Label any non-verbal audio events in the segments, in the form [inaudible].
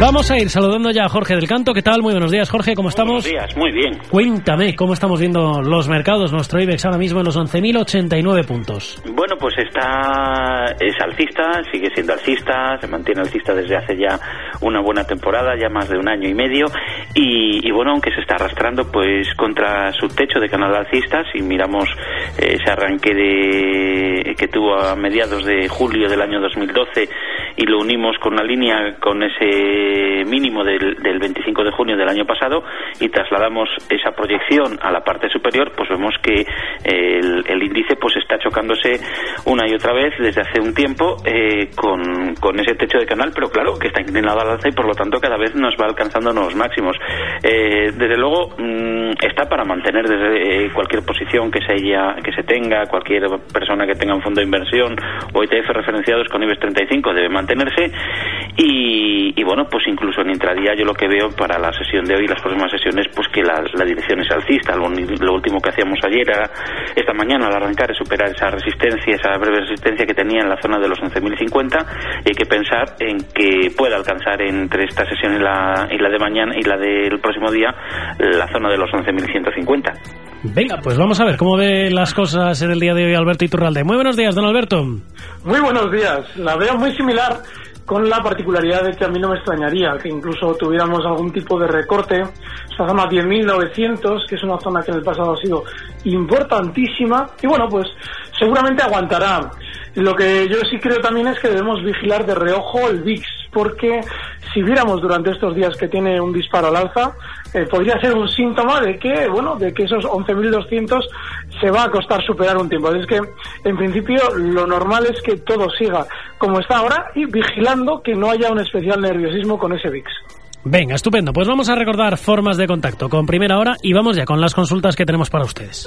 Vamos a ir saludando ya a Jorge del Canto. ¿Qué tal? Muy buenos días, Jorge. ¿Cómo estamos? Buenos días, muy bien. Cuéntame, ¿cómo estamos viendo los mercados? Nuestro IBEX ahora mismo en los 11.089 puntos. Bueno, pues está, es alcista, sigue siendo alcista, se mantiene alcista desde hace ya una buena temporada, ya más de un año y medio. Y, bueno, aunque se está arrastrando pues contra su techo de canal alcista, si miramos ese arranque de, que tuvo a mediados de julio del año 2012 y lo unimos con una línea con ese mínimo del, 25 de junio del año pasado y trasladamos esa proyección a la parte superior, pues vemos que el, índice pues está chocándose una y otra vez desde hace un tiempo eh, con, con, ese techo de canal, pero claro que está inclinado al alza y por lo tanto cada vez nos va alcanzando nuevos máximos. Eh, desde luego mm, está para mantener desde eh, cualquier posición que se haya, que se tenga, cualquier persona que tenga un fondo de inversión o ETF referenciados con IBEX 35 debe mantenerse y, bueno, pues incluso en intradía yo lo que veo para la sesión de hoy y las próximas sesiones, pues que la, dirección es alcista. Lo, último que hacíamos ayer, era, esta mañana al arrancar, es superar esa resistencia, esa breve resistencia que tenía en la zona de los 11.050 y hay que pensar en que pueda alcanzar entre esta sesión y la, y la de mañana y la del próximo día la zona de los 11.150. Venga, pues vamos a ver cómo ve las cosas en el día de hoy Alberto Iturralde. Muy buenos días, don Alberto. Muy buenos días. La veo muy similar con la particularidad de que a mí no me extrañaría que incluso tuviéramos algún tipo de recorte. Esta zona 10.900, que es una zona que en el pasado ha sido importantísima, y bueno, pues seguramente aguantará. Lo que yo sí creo también es que debemos vigilar de reojo el VIX, porque si viéramos durante estos días que tiene un disparo al alza, eh, podría ser un síntoma de que, bueno, de que esos 11.200 se va a costar superar un tiempo. Es que, en principio, lo normal es que todo siga como está ahora y vigilando que no haya un especial nerviosismo con ese VIX. Venga, estupendo. Pues vamos a recordar formas de contacto con primera hora y vamos ya con las consultas que tenemos para ustedes.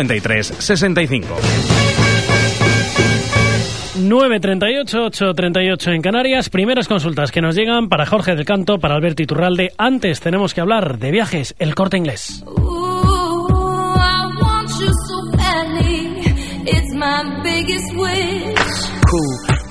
53 65. 938, 838 en Canarias. Primeras consultas que nos llegan para Jorge del Canto, para Alberto Iturralde. Antes tenemos que hablar de viajes, el corte inglés.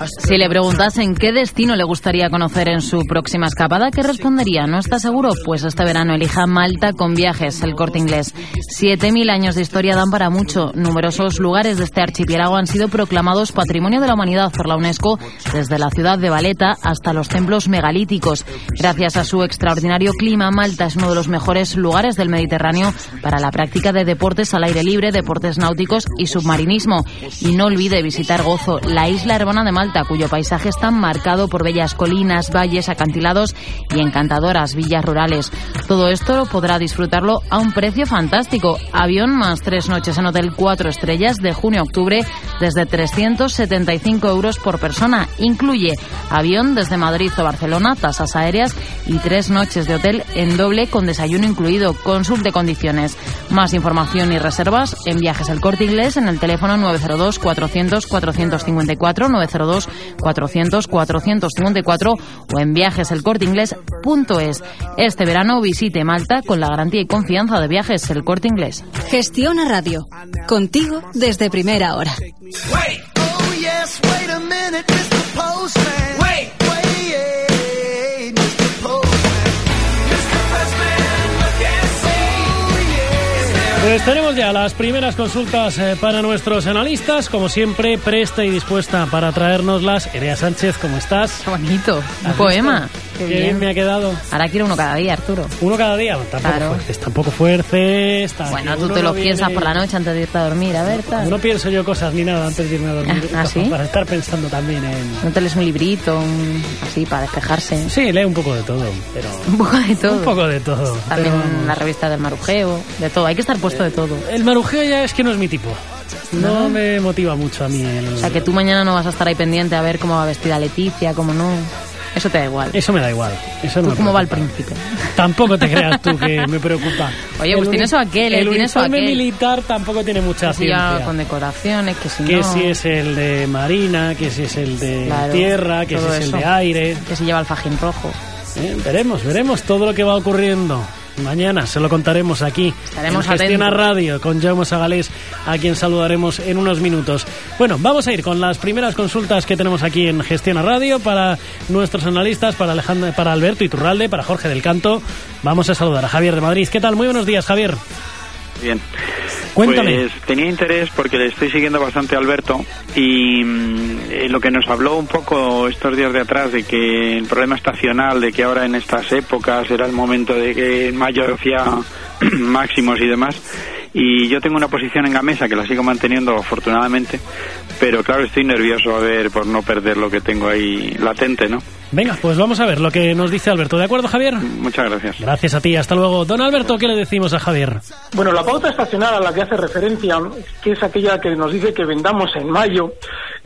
Si le preguntasen qué destino le gustaría conocer en su próxima escapada, ¿qué respondería? ¿No está seguro? Pues este verano elija Malta con viajes, el corte inglés. Siete mil años de historia dan para mucho. Numerosos lugares de este archipiélago han sido proclamados Patrimonio de la Humanidad por la UNESCO, desde la ciudad de Valeta hasta los templos megalíticos. Gracias a su extraordinario clima, Malta es uno de los mejores lugares del Mediterráneo para la práctica de deportes al aire libre, deportes náuticos y submarinismo. Y no olvide visitar Gozo, la isla hermana de Malta cuyo paisaje está marcado por bellas colinas, valles, acantilados y encantadoras villas rurales. Todo esto podrá disfrutarlo a un precio fantástico. Avión más tres noches en hotel cuatro estrellas de junio a octubre desde 375 euros por persona. Incluye avión desde Madrid o Barcelona, tasas aéreas y tres noches de hotel en doble con desayuno incluido. Consulte condiciones. Más información y reservas en Viajes El Corte Inglés en el teléfono 902 400 454 902 400 454 o en viajeselcorteingles.es. Este verano visite Malta con la garantía y confianza de Viajes El Corte Inglés. Gestiona Radio. Contigo desde primera hora. Pues tenemos ya las primeras consultas eh, para nuestros analistas. Como siempre, presta y dispuesta para traérnoslas. Erea Sánchez, ¿cómo estás? Bonito. Un ¿Has poema. visto? Qué Qué bien bien. me ha quedado. Ahora quiero uno cada día, Arturo. Uno cada día. Tampoco Claro. fuerces, tampoco fuerces. Bueno, tú te lo piensas por la noche antes de irte a dormir, a ver, tal. No pienso yo cosas ni nada antes de irme a dormir. ¿Ah, sí? Para estar pensando también en... No te lees un librito, un- así, para despejarse. Sí, lee un poco de todo, pero... [laughs] Un poco de todo. Un poco de todo. También pero la revista del marujeo, de todo. Hay que estar puesto de todo. El marujeo ya es que no es mi tipo. No, ¿No? me motiva mucho a mí el... O sea, que tú mañana no vas a estar ahí pendiente a ver cómo va vestida Leticia, cómo no. Eso te da igual. Eso me da igual. Eso no ¿Tú me cómo va el príncipe? Tampoco te creas tú que [laughs] me preocupa. Oye, pues El tiene uni- eso aquel, eh, El tiene eso uniforme aquel. militar tampoco tiene mucha ciencia. con decoraciones, que si Que no. si es el de marina, que si es el de Claro, tierra, que si es el eso. de aire. Que si lleva el fajín rojo. Eh, veremos, veremos todo lo que va ocurriendo. Mañana se lo contaremos aquí Estaremos en Gestiona atentos. Radio con Jaume Sagalés, a quien saludaremos en unos minutos. Bueno, vamos a ir con las primeras consultas que tenemos aquí en Gestiona Radio para nuestros analistas, para Alejandro, para Alberto Iturralde, para Jorge del Canto. Vamos a saludar a Javier de Madrid. ¿Qué tal? Muy buenos días, Javier. Bien. Cuéntame. Pues tenía interés porque le estoy siguiendo bastante a Alberto y mm, eh, lo que nos habló un poco estos días de atrás de que el problema estacional, de que ahora en estas épocas era el momento de que en mayo hacía [clears throat] máximos y demás. Y yo tengo una posición en Gamesa que la sigo manteniendo afortunadamente, pero claro, estoy nervioso a ver por no perder lo que tengo ahí latente, ¿no? Venga, pues vamos a ver lo que nos dice Alberto. ¿De acuerdo, Javier? Muchas gracias. Gracias a ti. Hasta luego. Don Alberto, ¿qué le decimos a Javier? Bueno, la pauta estacional a la que hace referencia, que es aquella que nos dice que vendamos en mayo,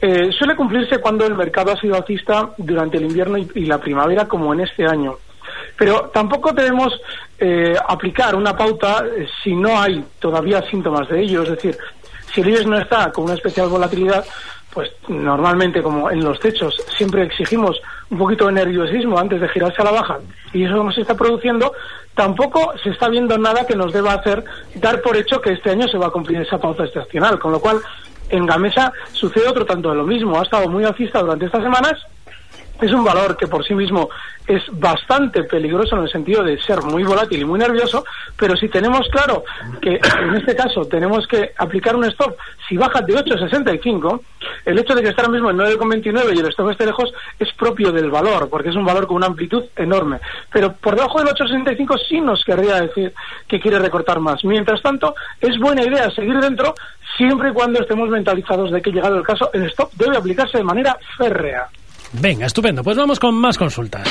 eh, suele cumplirse cuando el mercado ha sido alcista durante el invierno y, y la primavera, como en este año. Pero tampoco debemos eh, aplicar una pauta eh, si no hay todavía síntomas de ello. Es decir, si el IBEX no está con una especial volatilidad, pues normalmente, como en los techos, siempre exigimos un poquito de nerviosismo antes de girarse a la baja, y eso no se está produciendo, tampoco se está viendo nada que nos deba hacer dar por hecho que este año se va a cumplir esa pauta estacional. Con lo cual, en Gamesa sucede otro tanto de lo mismo. Ha estado muy alcista durante estas semanas, es un valor que por sí mismo es bastante peligroso en el sentido de ser muy volátil y muy nervioso, pero si tenemos claro que [coughs] en este caso tenemos que aplicar un stop, si baja de 8,65, el hecho de que esté ahora mismo en 9,29 y el stop esté lejos es propio del valor, porque es un valor con una amplitud enorme. Pero por debajo del 8,65 sí nos querría decir que quiere recortar más. Mientras tanto, es buena idea seguir dentro siempre y cuando estemos mentalizados de que llegado el caso, el stop debe aplicarse de manera férrea. Venga, estupendo. Pues vamos con más consultas.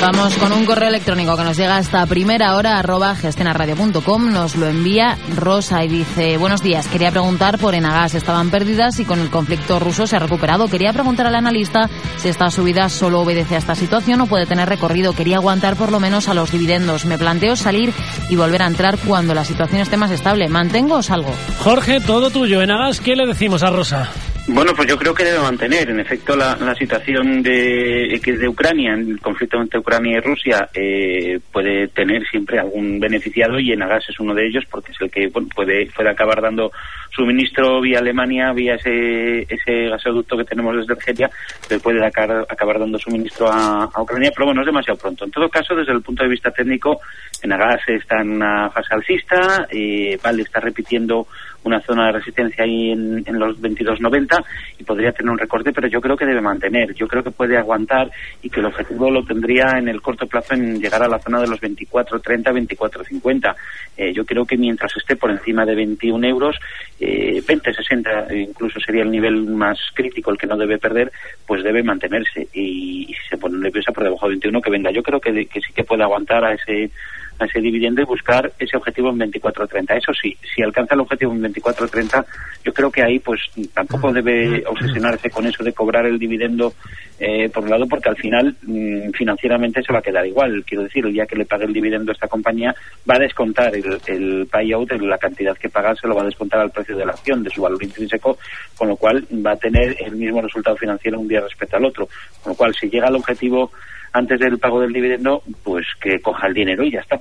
Vamos con un correo electrónico que nos llega hasta primera hora, arroba gestionarradio.com. Nos lo envía Rosa y dice, buenos días, quería preguntar por Enagas, estaban perdidas y con el conflicto ruso se ha recuperado. Quería preguntar al analista si esta subida solo obedece a esta situación o puede tener recorrido. Quería aguantar por lo menos a los dividendos. Me planteo salir y volver a entrar cuando la situación esté más estable. ¿Mantengo o salgo? Jorge, todo tuyo. En Agas, ¿qué le decimos a Rosa? Bueno, pues yo creo que debe mantener. En efecto, la, la situación de, que de Ucrania, el conflicto entre Ucrania y Rusia, eh, puede tener siempre algún beneficiado y Enagas es uno de ellos porque es el que bueno, puede, puede acabar dando suministro vía Alemania, vía ese, ese gasoducto que tenemos desde Argelia, le puede acabar, acabar dando suministro a, a Ucrania, pero bueno, es demasiado pronto. En todo caso, desde el punto de vista técnico, Enagas está en una fase alcista, eh, Vale está repitiendo una zona de resistencia ahí en, en los 22.90 y podría tener un recorte, pero yo creo que debe mantener. Yo creo que puede aguantar y que el objetivo lo tendría en el corto plazo en llegar a la zona de los 24.30, 24.50. Eh, yo creo que mientras esté por encima de 21 euros, eh, 20, 60 incluso sería el nivel más crítico, el que no debe perder, pues debe mantenerse. Y, y si se pone nerviosa por debajo de 21, que venga. Yo creo que sí que puede aguantar a ese a ese dividendo y buscar ese objetivo en 24.30. Eso sí, si alcanza el objetivo en 24.30, yo creo que ahí pues tampoco debe obsesionarse con eso de cobrar el dividendo eh, por un lado, porque al final mmm, financieramente se va a quedar igual. Quiero decir, el día que le pague el dividendo a esta compañía, va a descontar el, el payout, la cantidad que paga, se lo va a descontar al precio de la acción, de su valor intrínseco, con lo cual va a tener el mismo resultado financiero un día respecto al otro. Con lo cual, si llega al objetivo antes del pago del dividendo, pues que coja el dinero y ya está.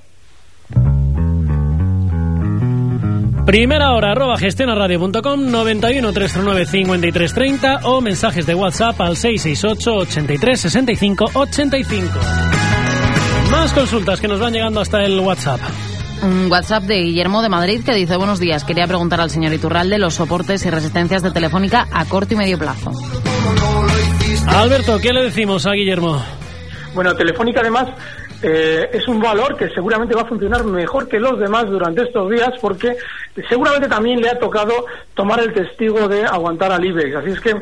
Primera hora, arroba gestionaradio.com, 91 309 5330 o mensajes de WhatsApp al 668 83 65 85. Más consultas que nos van llegando hasta el WhatsApp. Un WhatsApp de Guillermo de Madrid que dice buenos días. Quería preguntar al señor Iturralde los soportes y resistencias de Telefónica a corto y medio plazo. Alberto, ¿qué le decimos a Guillermo? Bueno, Telefónica además eh, es un valor que seguramente va a funcionar mejor que los demás durante estos días porque seguramente también le ha tocado tomar el testigo de aguantar al IBEX. Así es que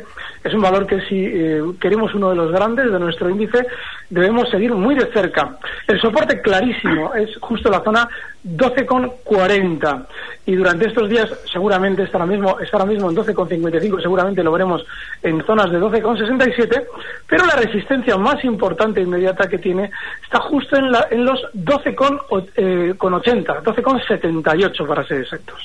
es un valor que si eh, queremos uno de los grandes de nuestro índice debemos seguir muy de cerca. El soporte clarísimo es justo la zona 12,40 y durante estos días seguramente está ahora mismo, está ahora mismo en 12,55, seguramente lo veremos en zonas de 12,67, pero la resistencia más importante e inmediata que tiene está justo en, la, en los 12,80, eh, 12,78 para ser exactos.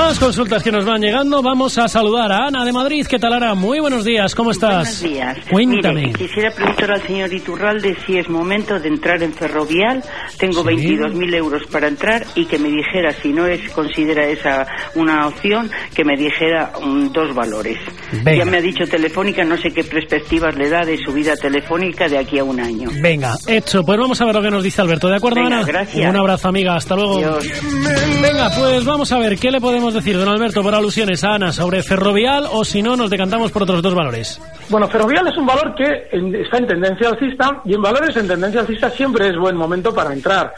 Más consultas que nos van llegando. Vamos a saludar a Ana de Madrid. ¿Qué tal, Ana? Muy buenos días. ¿Cómo estás? Buenos días. Cuéntame. Mire, quisiera preguntar al señor Iturralde si es momento de entrar en Ferrovial. Tengo Sí. 22.000 euros para entrar y que me dijera, si no es considera esa una opción, que me dijera mm, dos valores. Venga. Ya me ha dicho Telefónica, no sé qué perspectivas le da de su vida telefónica de aquí a un año. Venga, hecho. Pues vamos a ver lo que nos dice Alberto. ¿De acuerdo, Venga, Ana? gracias. Un abrazo, amiga. Hasta luego. Adiós. Venga, pues vamos a ver qué le podemos decir, don Alberto, por alusiones a Ana sobre Ferrovial o si no, nos decantamos por otros dos valores. Bueno, Ferrovial es un valor que está en tendencia alcista y en valores en tendencia alcista siempre es buen momento para entrar.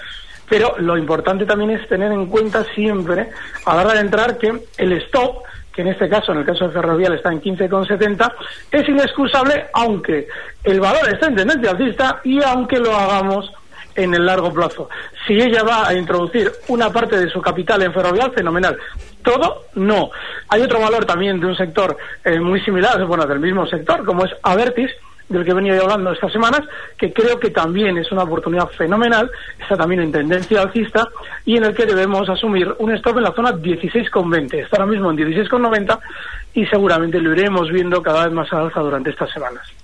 Pero lo importante también es tener en cuenta siempre, a la hora de entrar, que el stop, que en este caso, en el caso de Ferrovial, está en 15,70, es inexcusable, aunque el valor está en tendencia alcista y aunque lo hagamos en el largo plazo. Si ella va a introducir una parte de su capital en Ferrovial, fenomenal. Todo, no. Hay otro valor también de un sector eh, muy similar, bueno, del mismo sector, como es Avertis, del que he venido hablando estas semanas, que creo que también es una oportunidad fenomenal, está también en tendencia alcista y en el que debemos asumir un stop en la zona 16,20. Está ahora mismo en 16,90 y seguramente lo iremos viendo cada vez más al alza durante estas semanas.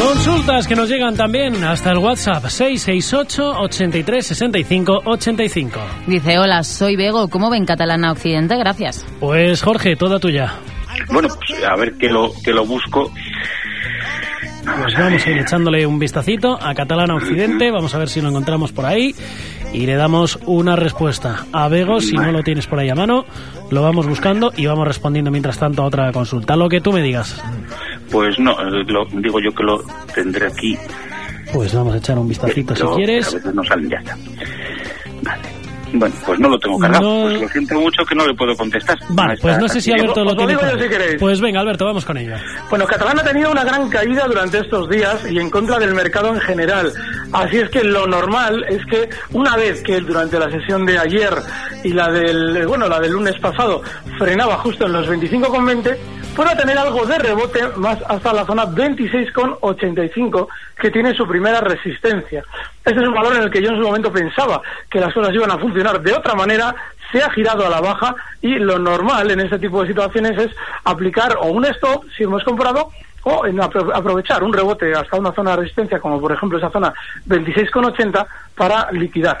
Consultas que nos llegan también hasta el WhatsApp 668 83 65 85. Dice, hola, soy Bego. ¿Cómo ven Catalana Occidente? Gracias. Pues Jorge, toda tuya. Bueno, pues a ver que lo, que lo busco. Pues vamos a ir echándole un vistacito a Catalana Occidente, vamos a ver si lo encontramos por ahí y le damos una respuesta. A Bego, si no lo tienes por ahí a mano, lo vamos buscando y vamos respondiendo mientras tanto a otra consulta. Lo que tú me digas. Pues no, eh, lo, digo yo que lo tendré aquí. Pues vamos a echar un vistacito si pero A quieres. veces no salen, ya está. Vale. Bueno, pues no lo tengo cargado. No- Pues lo siento mucho que no le puedo contestar. Vale, No pues no sé si. Alberto lo lo tiene. digo yo claro. si queréis. Pues venga, Alberto, vamos con ello. Bueno, Catalán ha tenido una gran caída durante estos días y en contra del mercado en general. Así es que lo normal es que una vez que durante la sesión de ayer y la del bueno, la del lunes pasado frenaba justo en los 25,20, pueda tener algo de rebote más hasta la zona 26,85 que tiene su primera resistencia. Este es un valor en el que yo en su momento pensaba que las cosas iban a funcionar de otra manera, se ha girado a la baja y lo normal en este tipo de situaciones es aplicar o un stop si hemos comprado o aprovechar un rebote hasta una zona de resistencia como por ejemplo esa zona 26,80 para liquidar.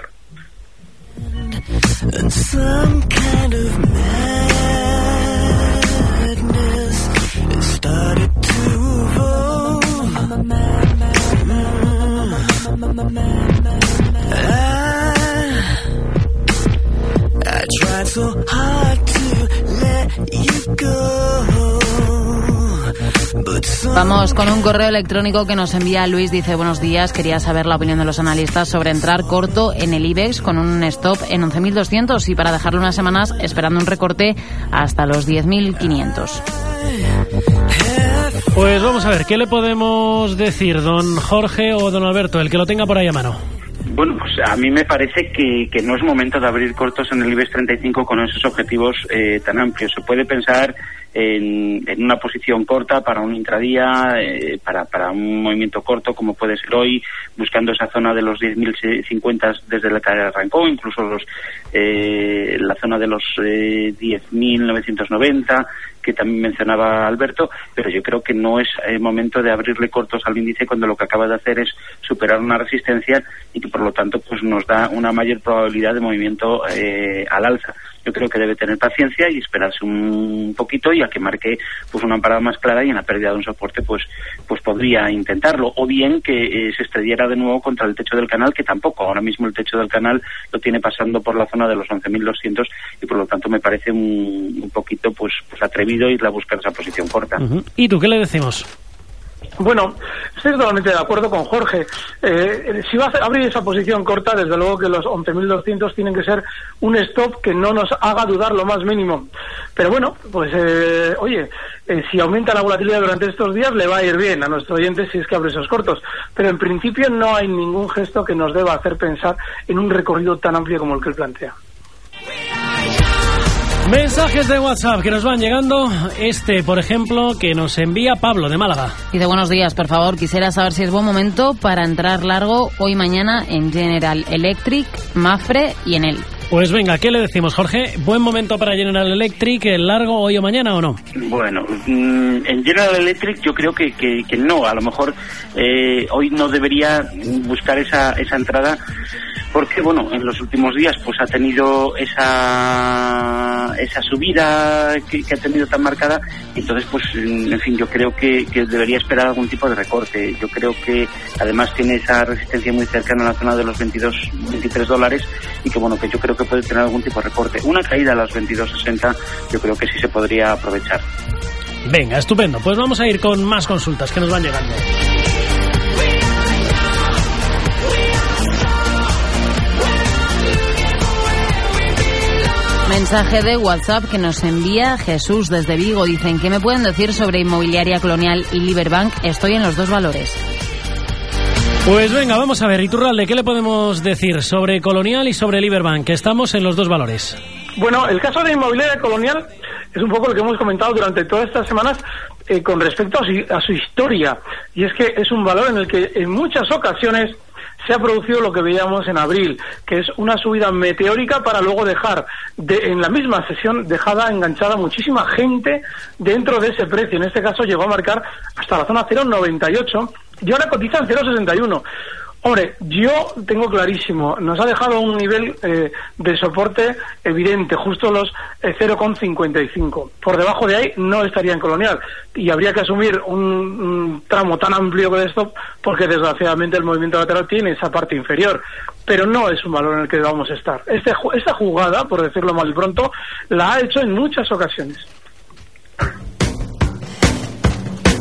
So hard to let you go, but some Vamos con un correo electrónico que nos envía Luis. Dice, buenos días, quería saber la opinión de los analistas sobre entrar corto en el IBEX con un stop en 11.200 y para dejarlo unas semanas esperando un recorte hasta los 10.500. Pues vamos a ver, ¿qué le podemos decir, don Jorge o don Alberto, el que lo tenga por ahí a mano? Bueno, pues a mí me parece que, que no es momento de abrir cortos en el IBEX 35 con esos objetivos eh, tan amplios. Se puede pensar en, en una posición corta para un intradía, eh, para, para un movimiento corto como puede ser hoy, buscando esa zona de los 10.050 desde la que arrancó, incluso los, eh, la zona de los eh, 10.990 que también mencionaba Alberto, pero yo creo que no es eh, momento de abrirle cortos al índice cuando lo que acaba de hacer es superar una resistencia y que por lo tanto pues nos da una mayor probabilidad de movimiento eh, al alza. Yo creo que debe tener paciencia y esperarse un poquito y a que marque pues una parada más clara y en la pérdida de un soporte pues pues podría intentarlo o bien que eh, se estrellara de nuevo contra el techo del canal que tampoco ahora mismo el techo del canal lo tiene pasando por la zona de los 11.200 y por lo tanto me parece un, un poquito pues, pues atrevido ir a buscar esa posición corta. ¿Y tú qué le decimos? Bueno, estoy totalmente de acuerdo con Jorge. Eh, si va a abrir esa posición corta, desde luego que los 11.200 tienen que ser un stop que no nos haga dudar lo más mínimo. Pero bueno, pues eh, oye, eh, si aumenta la volatilidad durante estos días, le va a ir bien a nuestro oyente si es que abre esos cortos. Pero en principio no hay ningún gesto que nos deba hacer pensar en un recorrido tan amplio como el que él plantea. Mensajes de WhatsApp que nos van llegando. Este, por ejemplo, que nos envía Pablo de Málaga. Dice buenos días, por favor. Quisiera saber si es buen momento para entrar largo hoy mañana en General Electric, Mafre y en él. Pues venga, ¿qué le decimos, Jorge? ¿Buen momento para General Electric, el largo hoy o mañana o no? Bueno, mm, en General Electric yo creo que, que, que no, a lo mejor eh, hoy no debería buscar esa, esa entrada porque bueno, en los últimos días pues ha tenido esa esa subida que, que ha tenido tan marcada, entonces pues en fin, yo creo que, que debería esperar algún tipo de recorte. Yo creo que además tiene esa resistencia muy cercana a la zona de los 22, 23 dólares y que bueno, que yo creo que puede tener algún tipo de recorte. Una caída a los 22.60 yo creo que sí se podría aprovechar. Venga, estupendo. Pues vamos a ir con más consultas que nos van llegando. Mensaje de WhatsApp que nos envía Jesús desde Vigo. Dicen, ¿qué me pueden decir sobre Inmobiliaria Colonial y Liberbank? Estoy en los dos valores. Pues venga, vamos a ver, Iturralde, ¿qué le podemos decir sobre Colonial y sobre Liberbank? Que estamos en los dos valores. Bueno, el caso de Inmobiliaria Colonial es un poco lo que hemos comentado durante todas estas semanas eh, con respecto a su, a su historia. Y es que es un valor en el que en muchas ocasiones se ha producido lo que veíamos en abril, que es una subida meteórica para luego dejar de, en la misma sesión dejada enganchada muchísima gente dentro de ese precio. En este caso llegó a marcar hasta la zona 0,98 y ahora cotiza en 0,61. Hombre, yo tengo clarísimo, nos ha dejado un nivel eh, de soporte evidente, justo los eh, 0,55. Por debajo de ahí no estaría en colonial y habría que asumir un, tramo tan amplio de stop porque desgraciadamente el movimiento lateral tiene esa parte inferior. Pero no es un valor en el que a estar. Este, esta jugada, por decirlo mal y pronto, la ha hecho en muchas ocasiones.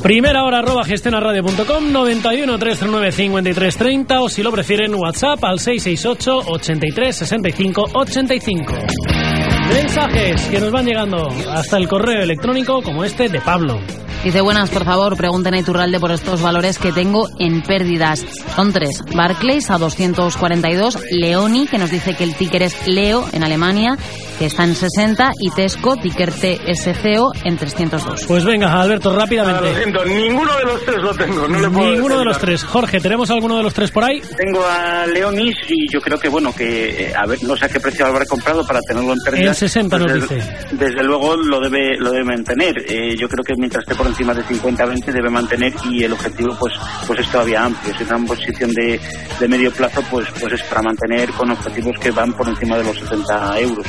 Primera hora arroba gestionaradio.com 91 309 53 30 o si lo prefieren WhatsApp al 668 83 65 85. Mensajes que nos van llegando hasta el correo electrónico como este de Pablo. Dice, buenas, por favor, pregunten a Iturralde por estos valores que tengo en pérdidas. Son tres. Barclays a 242, Leoni, que nos dice que el ticker es Leo en Alemania, que está en 60, y Tesco, ticker TSCO, en 302. Pues venga, Alberto, Ah, lo rápidamente. siento, ninguno de los tres lo tengo. No le puedo Ninguno de los tres. Jorge, ¿tenemos alguno de los tres por ahí? Tengo a Leonis y yo creo que bueno, que eh, a ver, no sé a qué precio habrá comprado para tenerlo en pérdida. En 60 nos desde, dice. Desde luego lo debe lo debe mantener. Eh, yo creo que mientras esté por encima de 50-20 debe mantener y el objetivo pues pues es todavía amplio. Si está en posición de, de medio plazo pues pues es para mantener con objetivos que van por encima de los 70 euros.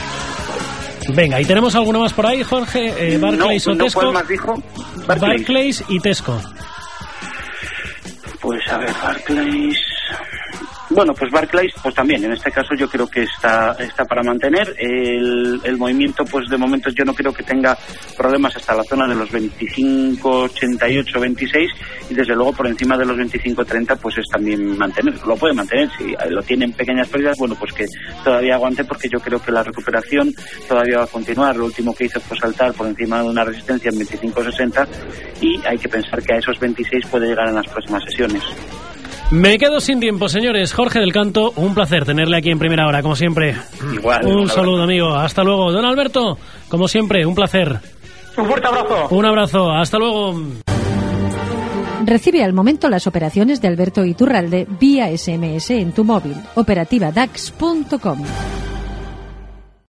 Venga, ¿y tenemos alguno más por ahí, Jorge? Eh, Barclays no, o no, Tesco. ¿Cuál más dijo? Barclays. Barclays y Tesco. Pues a ver, Barclays. Bueno, pues Barclays, pues también, en este caso yo creo que está, está para mantener. El, el movimiento, pues de momento yo no creo que tenga problemas hasta la zona de los 25, 88, 26 y desde luego por encima de los 25, 30 pues es también mantener. Lo puede mantener, si lo tiene en pequeñas pérdidas, bueno, pues que todavía aguante porque yo creo que la recuperación todavía va a continuar. Lo último que hizo fue saltar por encima de una resistencia en 25, 60 y hay que pensar que a esos 26 puede llegar en las próximas sesiones. Me quedo sin tiempo, señores. Jorge del Canto, un placer tenerle aquí en primera hora, como siempre. Igual. Un saludo, amigo. Hasta luego. Don Alberto, como siempre, un placer. Un fuerte abrazo. Un abrazo. Hasta luego. Recibe al momento las operaciones de Alberto Iturralde vía SMS en tu móvil. Operativa DAX.com.